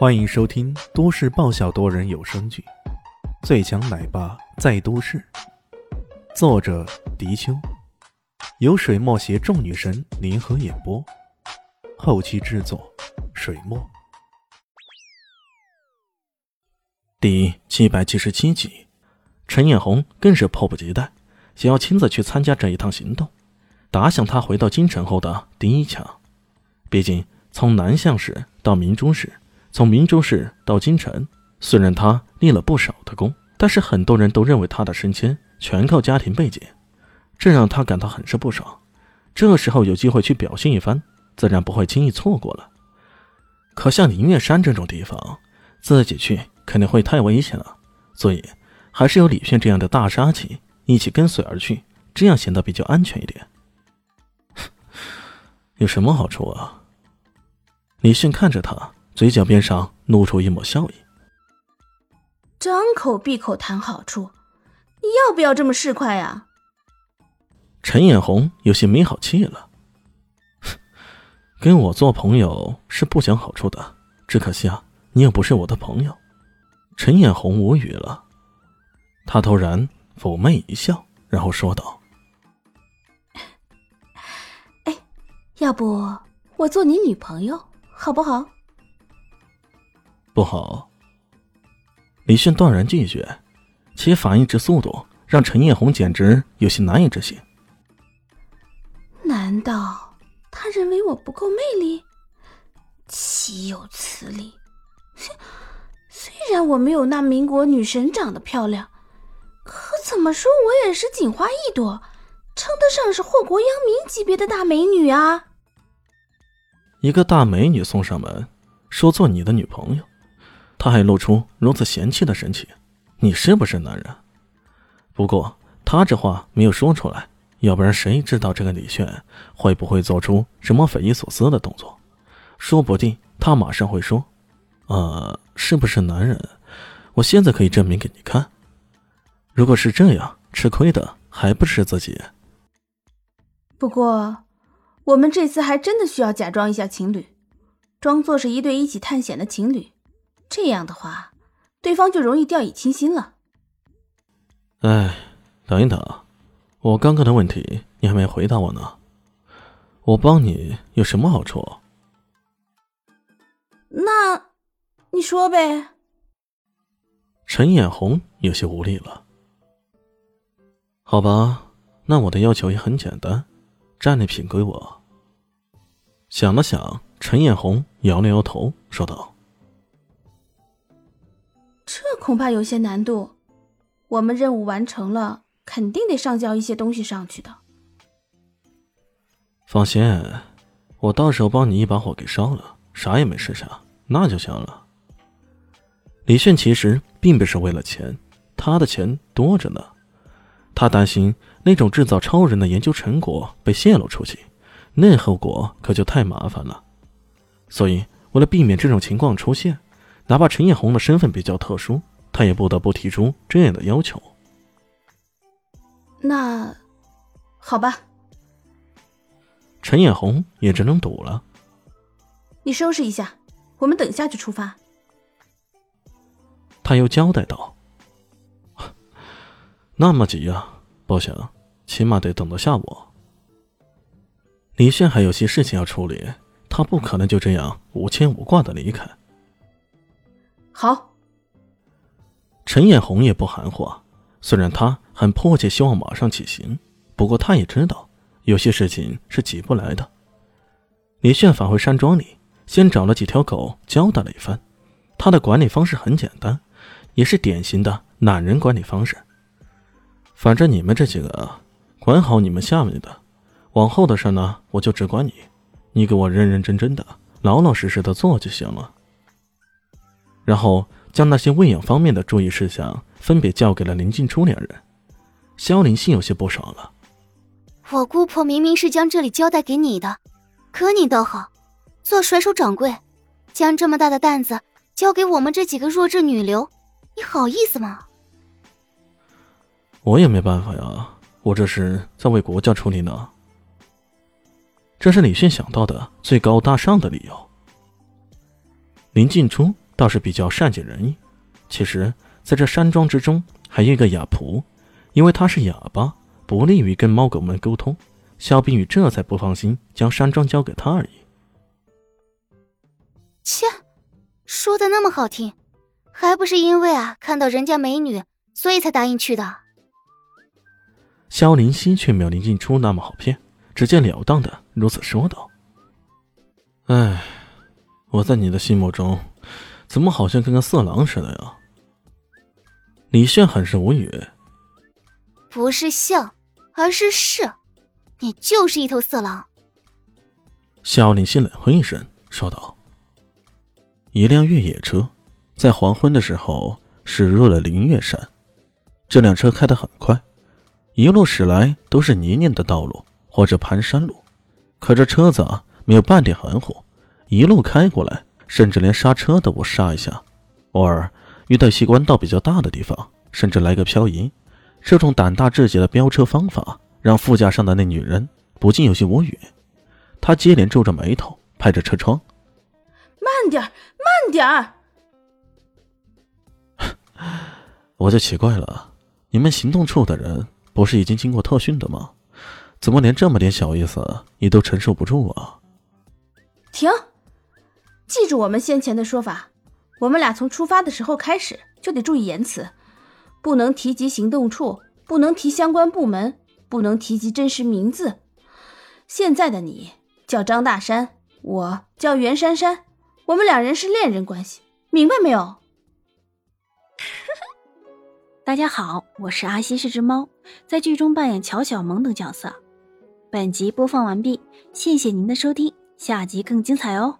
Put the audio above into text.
欢迎收听都市爆笑多人有声剧《最强奶爸在都市》，作者：迪秋，由水墨携众女神联合演播，后期制作：水墨。第七百七十七集，陈艳红更是迫不及待，想要亲自去参加这一趟行动，打响他回到京城后的第一枪。毕竟，从南向市到明珠市。从明州市到京城，虽然他立了不少的功，但是很多人都认为他的升迁全靠家庭背景，这让他感到很是不爽。这时候有机会去表现一番，自然不会轻易错过了。可像灵月山这种地方，自己去肯定会太危险了，所以还是有李炫这样的大杀器一起跟随而去，这样显得比较安全一点。有什么好处啊？李迅看着他。嘴角边上露出一抹笑意，张口闭口谈好处，你要不要这么市侩呀？陈眼红有些没好气了，跟我做朋友是不讲好处的，只可惜啊，你又不是我的朋友。陈眼红无语了，他突然妩媚一笑，然后说道：“哎，要不我做你女朋友好不好？”不好！李迅断然拒绝，其反应之速度让陈艳红简直有些难以置信。难道他认为我不够魅力？岂有此理！虽然我没有那民国女神长得漂亮，可怎么说我也是锦花一朵，称得上是祸国殃民级别的大美女啊！一个大美女送上门，说做你的女朋友。他还露出如此嫌弃的神情，你是不是男人？不过他这话没有说出来，要不然谁知道这个李炫会不会做出什么匪夷所思的动作？说不定他马上会说：“呃，是不是男人？我现在可以证明给你看。”如果是这样，吃亏的还不是自己？不过，我们这次还真的需要假装一下情侣，装作是一对一起探险的情侣。这样的话，对方就容易掉以轻心了。哎，等一等，我刚刚的问题你还没回答我呢。我帮你有什么好处？那，你说呗。陈眼红有些无力了。好吧，那我的要求也很简单，战利品归我。想了想，陈艳红摇了摇头，说道。这恐怕有些难度，我们任务完成了，肯定得上交一些东西上去的。放心，我到时候帮你一把火给烧了，啥也没剩下，那就行了。李炫其实并不是为了钱，他的钱多着呢，他担心那种制造超人的研究成果被泄露出去，那后果可就太麻烦了。所以，为了避免这种情况出现。哪怕陈艳红的身份比较特殊，他也不得不提出这样的要求。那，好吧。陈艳红也只能赌了。你收拾一下，我们等下就出发。他又交代道：“ 那么急呀？不行，起码得等到下午。”李炫还有些事情要处理，他不可能就这样无牵无挂的离开。好，陈艳红也不含糊，虽然他很迫切希望马上起行，不过他也知道有些事情是急不来的。李炫返回山庄里，先找了几条狗交代了一番。他的管理方式很简单，也是典型的懒人管理方式。反正你们这几个管好你们下面的，往后的事呢，我就只管你。你给我认认真真的、老老实实的做就行了。然后将那些喂养方面的注意事项分别交给了林静初两人。萧林心有些不爽了：“我姑婆明明是将这里交代给你的，可你倒好，做甩手掌柜，将这么大的担子交给我们这几个弱智女流，你好意思吗？”我也没办法呀，我这是在为国家出力呢。这是李迅想到的最高大上的理由。林静初。倒是比较善解人意。其实，在这山庄之中还有一个哑仆，因为他是哑巴，不利于跟猫狗们沟通。肖冰雨这才不放心将山庄交给他而已。切，说的那么好听，还不是因为啊看到人家美女，所以才答应去的。肖灵溪却没有林静初那么好骗，直截了当的如此说道：“哎，我在你的心目中，怎么好像跟个色狼似的呀？”李炫很是无语。不是像，而是是，你就是一头色狼。萧灵溪冷哼一声，说道：“一辆越野车，在黄昏的时候驶入了灵月山。这辆车开得很快，一路驶来都是泥泞的道路或者盘山路，可这车子啊没有半点含糊，一路开过来，甚至连刹车都不刹一下，偶尔。”遇到西关道比较大的地方，甚至来个漂移，这种胆大至极的飙车方法，让副驾上的那女人不禁有些无语。她接连皱着眉头，拍着车窗：“慢点慢点 我就奇怪了，你们行动处的人不是已经经过特训的吗？怎么连这么点小意思你都承受不住啊？停！记住我们先前的说法。我们俩从出发的时候开始就得注意言辞，不能提及行动处，不能提相关部门，不能提及真实名字。现在的你叫张大山，我叫袁姗姗，我们两人是恋人关系，明白没有？大家好，我是阿西，是只猫，在剧中扮演乔小萌等角色。本集播放完毕，谢谢您的收听，下集更精彩哦。